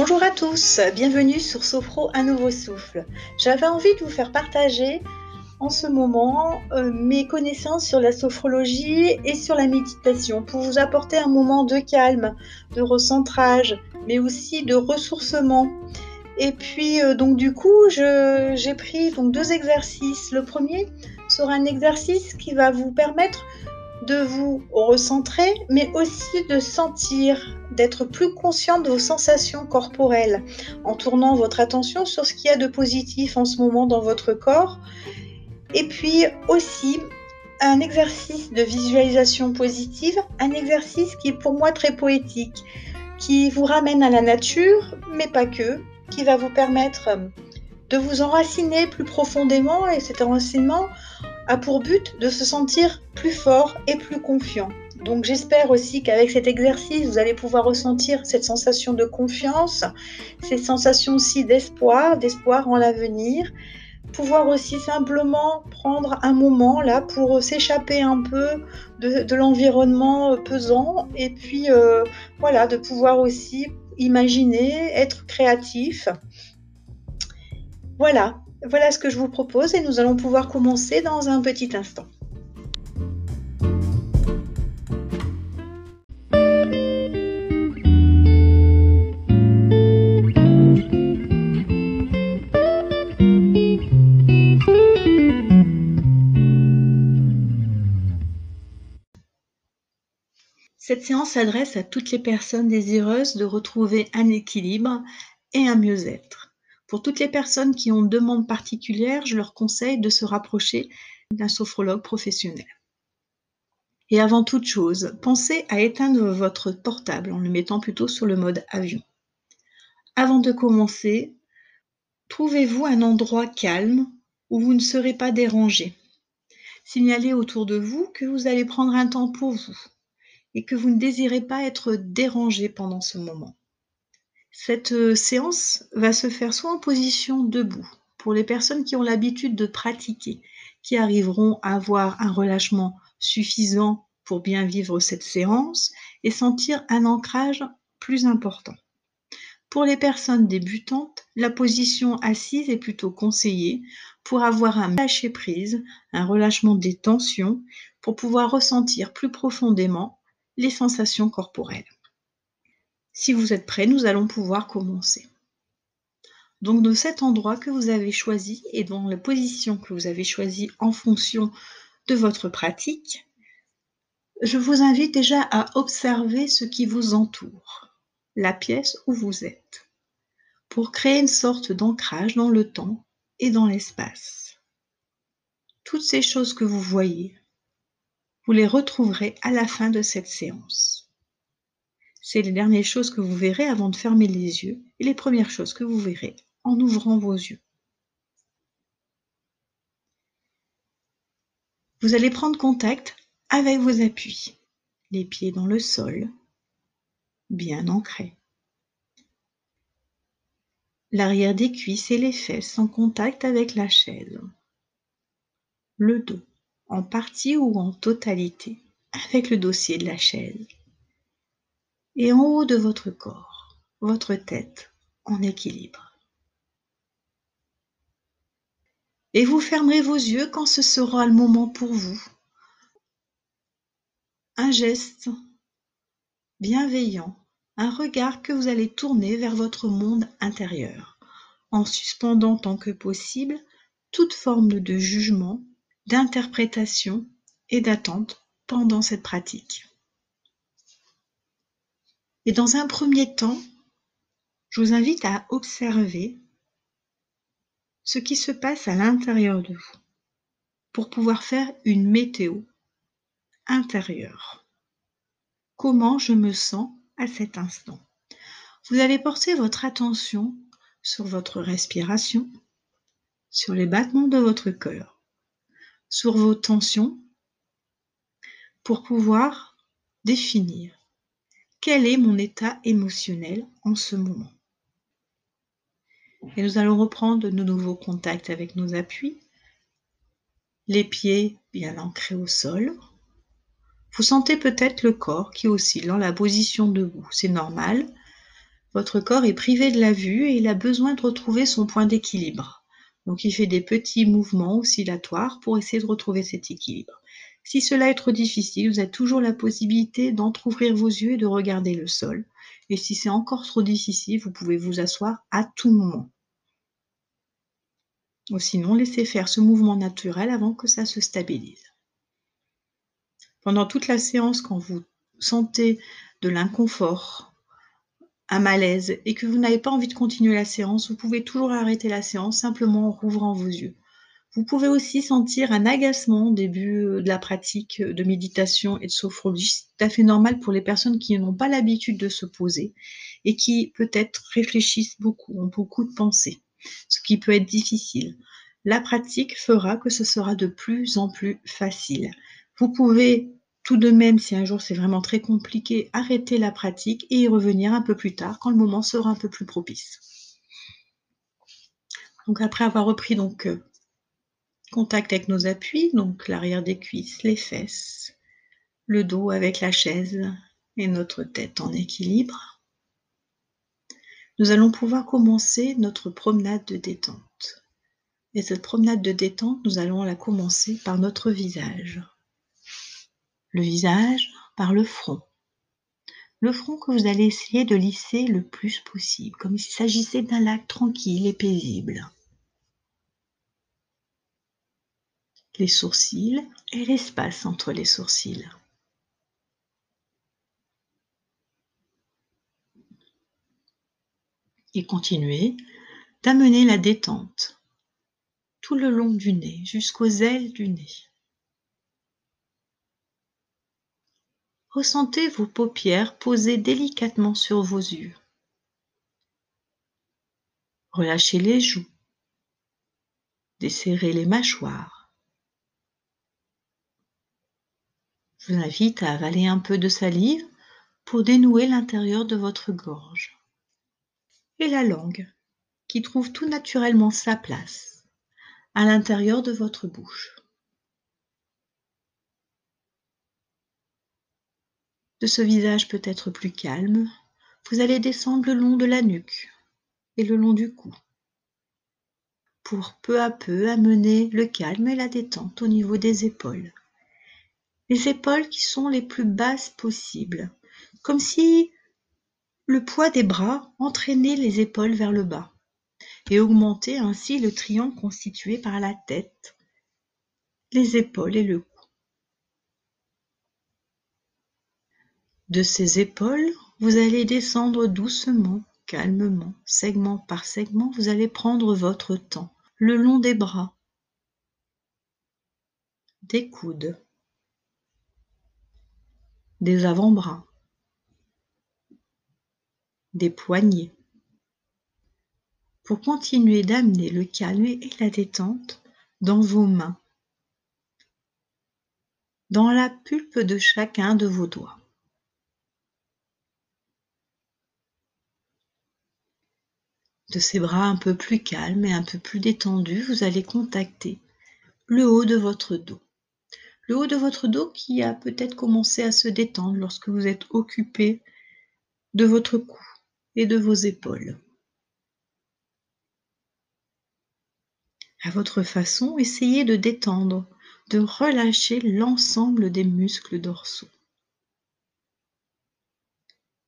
Bonjour à tous, bienvenue sur Sophro Un Nouveau Souffle. J'avais envie de vous faire partager en ce moment euh, mes connaissances sur la sophrologie et sur la méditation pour vous apporter un moment de calme, de recentrage, mais aussi de ressourcement. Et puis euh, donc du coup, j'ai pris deux exercices. Le premier sera un exercice qui va vous permettre de vous recentrer, mais aussi de sentir, d'être plus conscient de vos sensations corporelles, en tournant votre attention sur ce qu'il y a de positif en ce moment dans votre corps. Et puis aussi un exercice de visualisation positive, un exercice qui est pour moi très poétique, qui vous ramène à la nature, mais pas que, qui va vous permettre de vous enraciner plus profondément et cet enracinement a pour but de se sentir plus fort et plus confiant. Donc j'espère aussi qu'avec cet exercice, vous allez pouvoir ressentir cette sensation de confiance, cette sensation aussi d'espoir, d'espoir en l'avenir, pouvoir aussi simplement prendre un moment là pour s'échapper un peu de, l'environnement pesant et puis euh, voilà, de pouvoir aussi imaginer, être créatif. Voilà, voilà ce que je vous propose et nous allons pouvoir commencer dans un petit instant. Cette séance s'adresse à toutes les personnes désireuses de retrouver un équilibre et un mieux-être. Pour toutes les personnes qui ont une demande particulière, je leur conseille de se rapprocher d'un sophrologue professionnel. Et avant toute chose, pensez à éteindre votre portable en le mettant plutôt sur le mode avion. Avant de commencer, trouvez-vous un endroit calme où vous ne serez pas dérangé. Signalez autour de vous que vous allez prendre un temps pour vous et que vous ne désirez pas être dérangé pendant ce moment. Cette euh, séance va se faire soit en position debout, pour les personnes qui ont l'habitude de pratiquer, qui arriveront à avoir un relâchement suffisant pour bien vivre cette séance et sentir un ancrage plus important. Pour les personnes débutantes, la position assise est plutôt conseillée pour avoir un lâcher prise, un relâchement des tensions, pour pouvoir ressentir plus profondément les sensations corporelles. Si vous êtes prêt, nous allons pouvoir commencer. Donc de cet endroit que vous avez choisi et dans la position que vous avez choisie en fonction de votre pratique, je vous invite déjà à observer ce qui vous entoure, la pièce où vous êtes, pour créer une sorte d'ancrage dans le temps et dans l'espace. Toutes ces choses que vous voyez, vous les retrouverez à la fin de cette séance. C'est les dernières choses que vous verrez avant de fermer les yeux et les premières choses que vous verrez en ouvrant vos yeux. Vous allez prendre contact avec vos appuis, les pieds dans le sol, bien ancrés. L'arrière des cuisses et les fesses en contact avec la chaise. Le dos, en partie ou en totalité, avec le dossier de la chaise et en haut de votre corps, votre tête en équilibre. Et vous fermerez vos yeux quand ce sera le moment pour vous. Un geste bienveillant, un regard que vous allez tourner vers votre monde intérieur, en suspendant tant que possible toute forme de jugement, d'interprétation et d'attente pendant cette pratique. Et dans un premier temps, je vous invite à observer ce qui se passe à l'intérieur de vous pour pouvoir faire une météo intérieure. Comment je me sens à cet instant Vous allez porter votre attention sur votre respiration, sur les battements de votre cœur, sur vos tensions, pour pouvoir définir quel est mon état émotionnel en ce moment? Et nous allons reprendre de nouveaux contacts avec nos appuis, les pieds bien ancrés au sol. Vous sentez peut-être le corps qui oscille dans la position debout, c'est normal. Votre corps est privé de la vue et il a besoin de retrouver son point d'équilibre. Donc il fait des petits mouvements oscillatoires pour essayer de retrouver cet équilibre. Si cela est trop difficile, vous avez toujours la possibilité d'entr'ouvrir vos yeux et de regarder le sol. Et si c'est encore trop difficile, vous pouvez vous asseoir à tout moment. Ou sinon, laissez faire ce mouvement naturel avant que ça se stabilise. Pendant toute la séance, quand vous sentez de l'inconfort, un malaise et que vous n'avez pas envie de continuer la séance, vous pouvez toujours arrêter la séance simplement en rouvrant vos yeux. Vous pouvez aussi sentir un agacement au début euh, de la pratique de méditation et de sophrologie. C'est tout à fait normal pour les personnes qui n'ont pas l'habitude de se poser et qui peut-être réfléchissent beaucoup, ont beaucoup de pensées, ce qui peut être difficile. La pratique fera que ce sera de plus en plus facile. Vous pouvez tout de même, si un jour c'est vraiment très compliqué, arrêter la pratique et y revenir un peu plus tard quand le moment sera un peu plus propice. Donc après avoir repris donc euh, contact avec nos appuis, donc l'arrière des cuisses, les fesses, le dos avec la chaise et notre tête en équilibre, nous allons pouvoir commencer notre promenade de détente. Et cette promenade de détente, nous allons la commencer par notre visage le visage par le front. Le front que vous allez essayer de lisser le plus possible, comme s'il s'agissait d'un lac tranquille et paisible. Les sourcils et l'espace entre les sourcils. Et continuez d'amener la détente tout le long du nez, jusqu'aux ailes du nez. Ressentez vos paupières posées délicatement sur vos yeux. Relâchez les joues. Desserrez les mâchoires. Vous invite à avaler un peu de salive pour dénouer l'intérieur de votre gorge. Et la langue, qui trouve tout naturellement sa place à l'intérieur de votre bouche. de ce visage peut-être plus calme, vous allez descendre le long de la nuque et le long du cou pour peu à peu amener le calme et la détente au niveau des épaules. Les épaules qui sont les plus basses possibles, comme si le poids des bras entraînait les épaules vers le bas et augmentait ainsi le triangle constitué par la tête, les épaules et le cou. De ces épaules, vous allez descendre doucement, calmement, segment par segment, vous allez prendre votre temps, le long des bras, des coudes, des avant-bras, des poignets, pour continuer d'amener le calme et la détente dans vos mains, dans la pulpe de chacun de vos doigts. de ces bras un peu plus calmes et un peu plus détendus, vous allez contacter le haut de votre dos. Le haut de votre dos qui a peut-être commencé à se détendre lorsque vous êtes occupé de votre cou et de vos épaules. À votre façon, essayez de détendre, de relâcher l'ensemble des muscles dorsaux.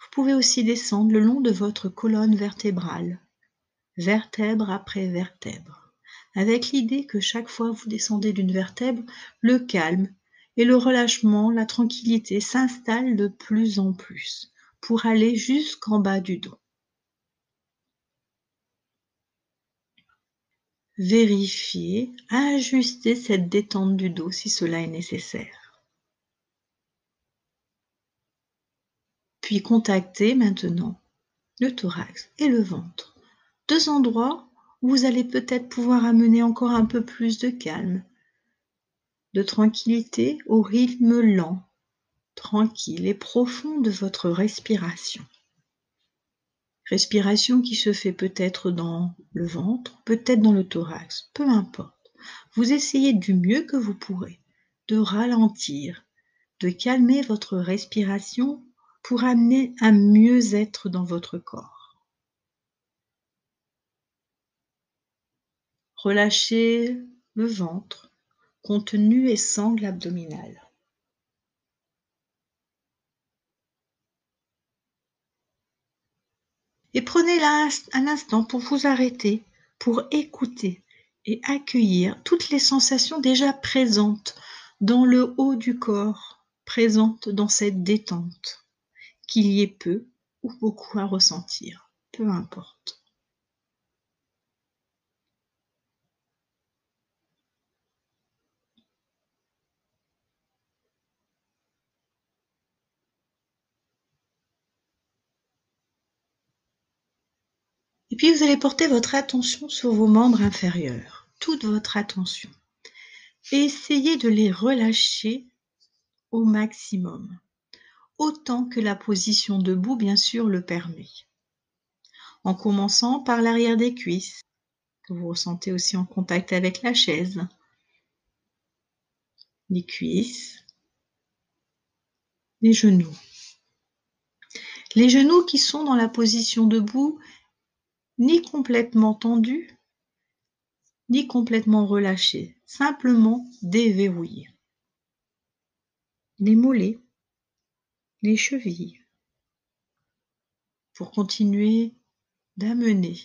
Vous pouvez aussi descendre le long de votre colonne vertébrale vertèbre après vertèbre, avec l'idée que chaque fois vous descendez d'une vertèbre, le calme et le relâchement, la tranquillité s'installent de plus en plus pour aller jusqu'en bas du dos. Vérifiez, ajustez cette détente du dos si cela est nécessaire. Puis contactez maintenant le thorax et le ventre deux endroits vous allez peut-être pouvoir amener encore un peu plus de calme, de tranquillité au rythme lent, tranquille et profond de votre respiration. Respiration qui se fait peut-être dans le ventre, peut-être dans le thorax, peu importe. Vous essayez du mieux que vous pourrez de ralentir, de calmer votre respiration pour amener un mieux-être dans votre corps. Relâchez le ventre, contenu et sangle abdominal. Et prenez un instant pour vous arrêter, pour écouter et accueillir toutes les sensations déjà présentes dans le haut du corps, présentes dans cette détente, qu'il y ait peu ou beaucoup à ressentir, peu importe. Et puis vous allez porter votre attention sur vos membres inférieurs, toute votre attention. Essayez de les relâcher au maximum, autant que la position debout bien sûr le permet. En commençant par l'arrière des cuisses, que vous ressentez aussi en contact avec la chaise, les cuisses, les genoux. Les genoux qui sont dans la position debout ni complètement tendu, ni complètement relâché, simplement déverrouillé. Les mollets, les chevilles, pour continuer d'amener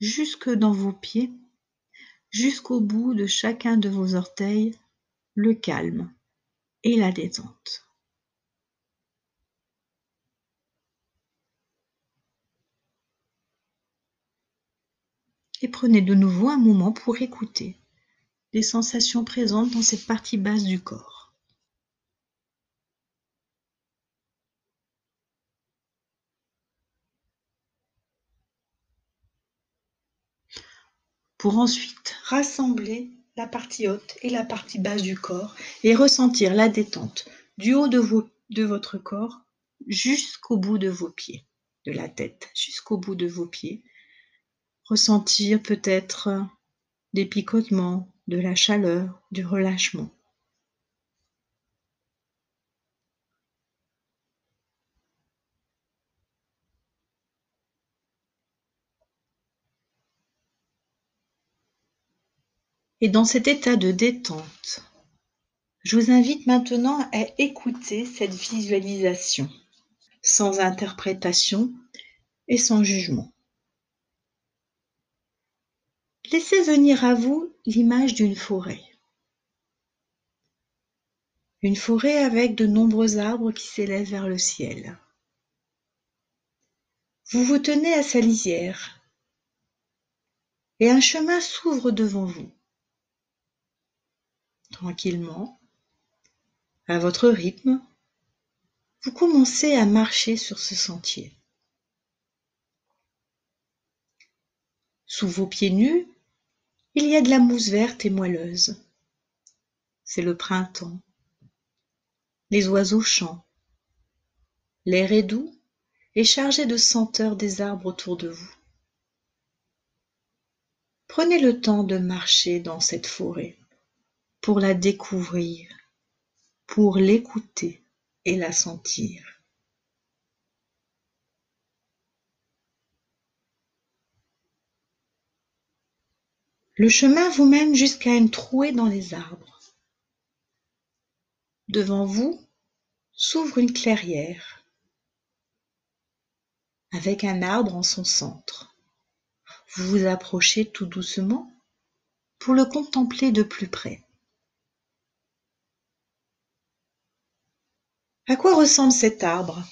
jusque dans vos pieds, jusqu'au bout de chacun de vos orteils, le calme et la détente. Et prenez de nouveau un moment pour écouter les sensations présentes dans cette partie basse du corps. Pour ensuite rassembler la partie haute et la partie basse du corps et ressentir la détente du haut de, votre corps jusqu'au bout de vos pieds, de la tête jusqu'au bout de vos pieds ressentir peut-être des picotements, de la chaleur, du relâchement. Et dans cet état de détente, je vous invite maintenant à écouter cette visualisation, sans interprétation et sans jugement. Laissez venir à vous l'image d'une forêt. Une forêt avec de nombreux arbres qui s'élèvent vers le ciel. Vous vous tenez à sa lisière et un chemin s'ouvre devant vous. Tranquillement, à votre rythme, vous commencez à marcher sur ce sentier. Sous vos pieds nus, il y a de la mousse verte et moelleuse. C'est le printemps. Les oiseaux chantent. L'air est doux et chargé de senteurs des arbres autour de vous. Prenez le temps de marcher dans cette forêt pour la découvrir, pour l'écouter et la sentir. Le chemin vous mène jusqu'à une trouée dans les arbres. Devant vous s'ouvre une clairière avec un arbre en son centre. Vous vous approchez tout doucement pour le contempler de plus près. À quoi ressemble cet arbre?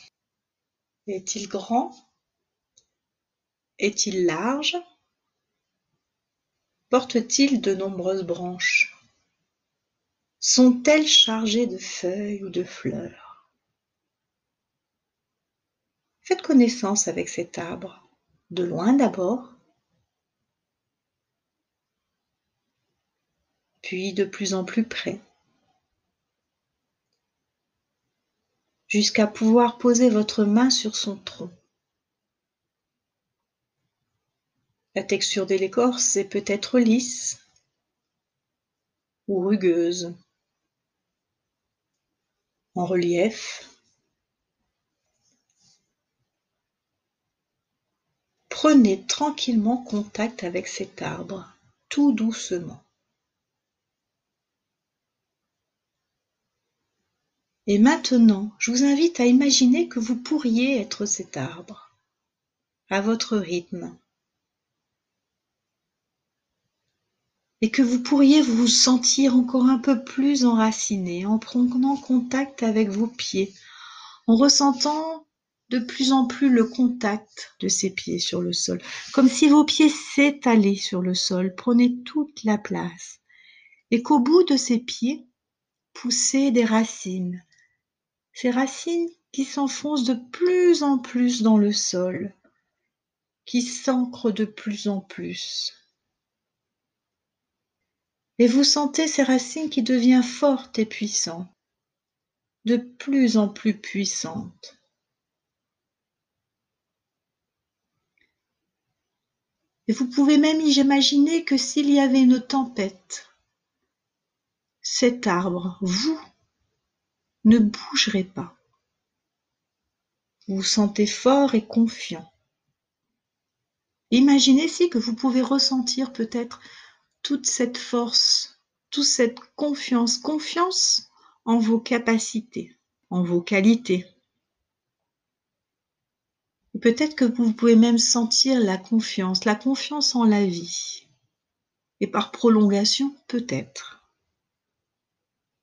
Est-il grand? Est-il large? Portent-ils de nombreuses branches? Sont-elles chargées de feuilles ou de fleurs? Faites connaissance avec cet arbre, de loin d'abord, puis de plus en plus près, jusqu'à pouvoir poser votre main sur son tronc. La texture de l'écorce est peut-être lisse ou rugueuse, en relief. Prenez tranquillement contact avec cet arbre, tout doucement. Et maintenant, je vous invite à imaginer que vous pourriez être cet arbre, à votre rythme, et que vous pourriez vous sentir encore un peu plus enraciné en prenant contact avec vos pieds, en ressentant de plus en plus le contact de ces pieds sur le sol, comme si vos pieds s'étalaient sur le sol, prenaient toute la place, et qu'au bout de ces pieds poussaient des racines, ces racines qui s'enfoncent de plus en plus dans le sol, qui s'ancrent de plus en plus. Et vous sentez ces racines qui deviennent fortes et puissantes, de plus en plus puissantes. Et vous pouvez même imaginer que s'il y avait une tempête, cet arbre, vous, ne bougerez pas. Vous vous sentez fort et confiant. Imaginez si que vous pouvez ressentir peut-être toute cette force, toute cette confiance, confiance en vos capacités, en vos qualités. Peut-être que vous pouvez même sentir la confiance, la confiance en la vie. Et par prolongation, peut-être.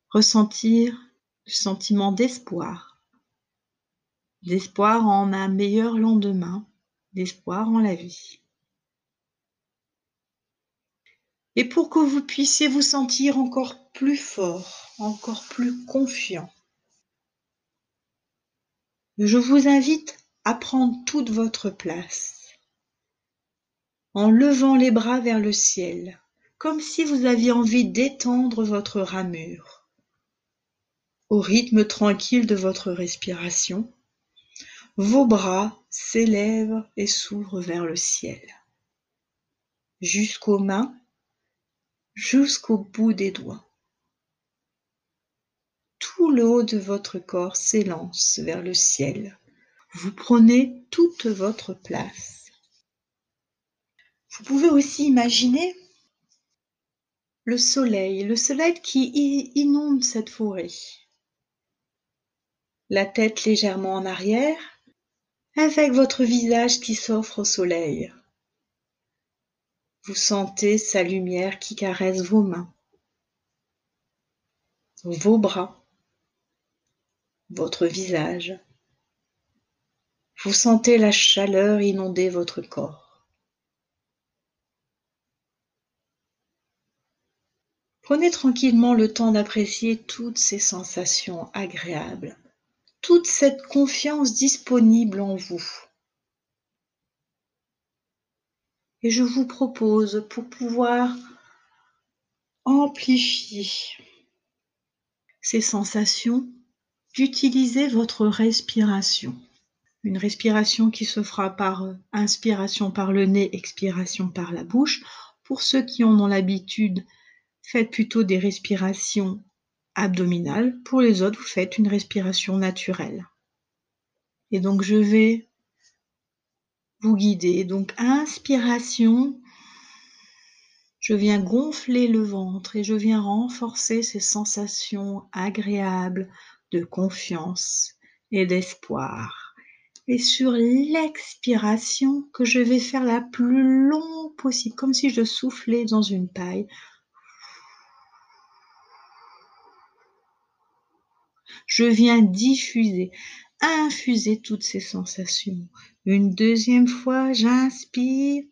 Ressentir le sentiment d'espoir, d'espoir en un meilleur lendemain, d'espoir en la vie. Et pour que vous puissiez vous sentir encore plus fort, encore plus confiant, je vous invite à prendre toute votre place en levant les bras vers le ciel, comme si vous aviez envie d'étendre votre ramure au rythme tranquille de votre respiration, vos bras s'élèvent et s'ouvrent vers le ciel, jusqu'aux mains, jusqu'au bout des doigts. Tout le haut de votre corps s'élance vers le ciel. Vous prenez toute votre place. Vous pouvez aussi imaginer le soleil, le soleil qui inonde cette forêt la tête légèrement en arrière, avec votre visage qui s'offre au soleil. Vous sentez sa lumière qui caresse vos mains, vos bras, votre visage. Vous sentez la chaleur inonder votre corps. Prenez tranquillement le temps d'apprécier toutes ces sensations agréables toute cette confiance disponible en vous. Et je vous propose, pour pouvoir amplifier ces sensations, d'utiliser votre respiration. Une respiration qui se fera par inspiration par le nez, expiration par la bouche. Pour ceux qui en ont l'habitude, faites plutôt des respirations abdominale. Pour les autres, vous faites une respiration naturelle. Et donc, je vais vous guider. Donc, inspiration, je viens gonfler le ventre et je viens renforcer ces sensations agréables de confiance et d'espoir. Et sur l'expiration, que je vais faire la plus longue possible, comme si je soufflais dans une paille, Je viens diffuser, infuser toutes ces sensations. Une deuxième fois, j'inspire.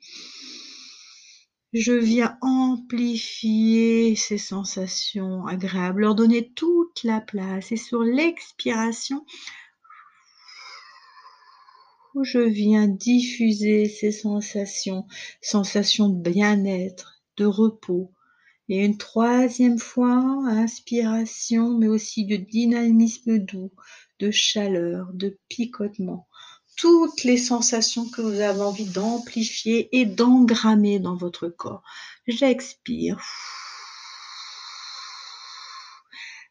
Je viens amplifier ces sensations agréables, leur donner toute la place. Et sur l'expiration, je viens diffuser ces sensations, sensations de bien-être, de repos, et une troisième fois, inspiration, mais aussi de dynamisme doux, de chaleur, de picotement. Toutes les sensations que vous avez envie d'amplifier et d'engrammer dans votre corps. J'expire.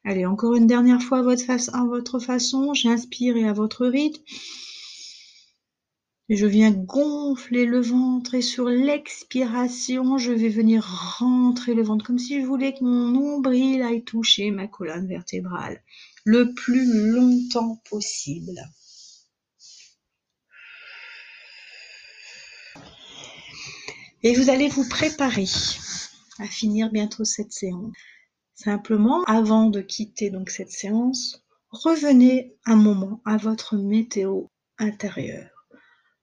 Allez, encore une dernière fois à votre, façon. J'inspire et à votre rythme. Je viens gonfler le ventre et sur l'expiration, je vais venir rentrer le ventre comme si je voulais que mon nombril aille toucher ma colonne vertébrale le plus longtemps possible. Et vous allez vous préparer à finir bientôt cette séance. Simplement, avant de quitter donc cette séance, revenez un moment à votre météo intérieure.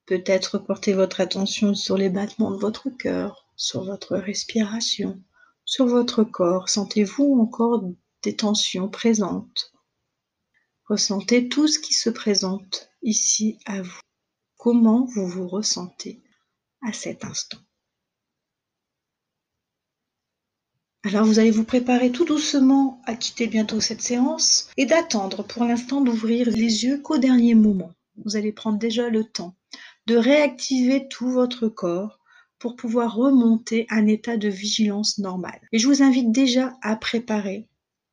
Peut-être portez votre attention sur les battements de votre cœur, sur votre respiration, sur votre corps. Sentez-vous encore des tensions présentes Ressentez tout ce qui se présente ici à vous. Comment vous vous ressentez à cet instant? Alors vous allez vous préparer tout doucement à quitter bientôt cette séance et d'attendre pour l'instant d'ouvrir les yeux qu'au dernier moment. Vous allez prendre déjà le temps de réactiver tout votre corps pour pouvoir remonter à un état de vigilance normal. Et je vous invite déjà à préparer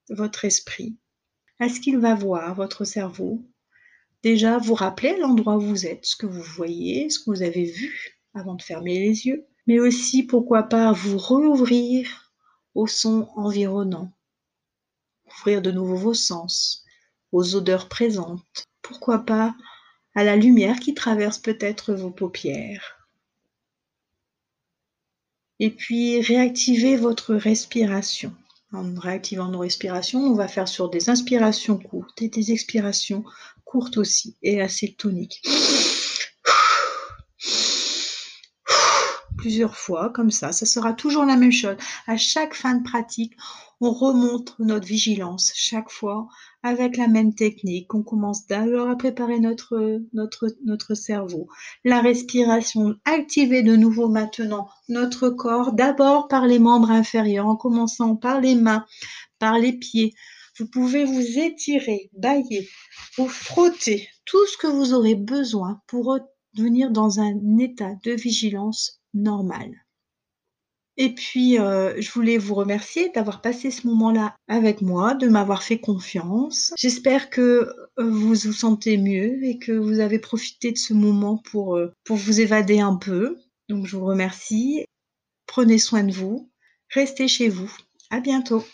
votre esprit à ce qu'il va voir, votre cerveau. Déjà, vous rappeler l'endroit où vous êtes, ce que vous voyez, ce que vous avez vu avant de fermer les yeux, mais aussi, pourquoi pas, vous rouvrir aux sons environnants, ouvrir de nouveau vos sens, aux odeurs présentes, pourquoi pas à la lumière qui traverse peut-être vos paupières. Et puis réactivez votre respiration. En réactivant nos respirations, on va faire sur des inspirations courtes et des expirations courtes aussi et assez toniques. Plusieurs fois, comme ça, ça sera toujours la même chose. À chaque fin de pratique, on remonte notre vigilance chaque fois avec la même technique. On commence d'abord à préparer notre, notre, notre cerveau. La respiration, activer de nouveau maintenant notre corps, d'abord par les membres inférieurs, en commençant par les mains, par les pieds. Vous pouvez vous étirer, bailler, vous frotter, tout ce que vous aurez besoin pour revenir dans un état de vigilance normal. Et puis, euh, je voulais vous remercier d'avoir passé ce moment-là avec moi, de m'avoir fait confiance. J'espère que euh, vous vous sentez mieux et que vous avez profité de ce moment pour, euh, pour vous évader un peu. Donc, je vous remercie. Prenez soin de vous. Restez chez vous. À bientôt.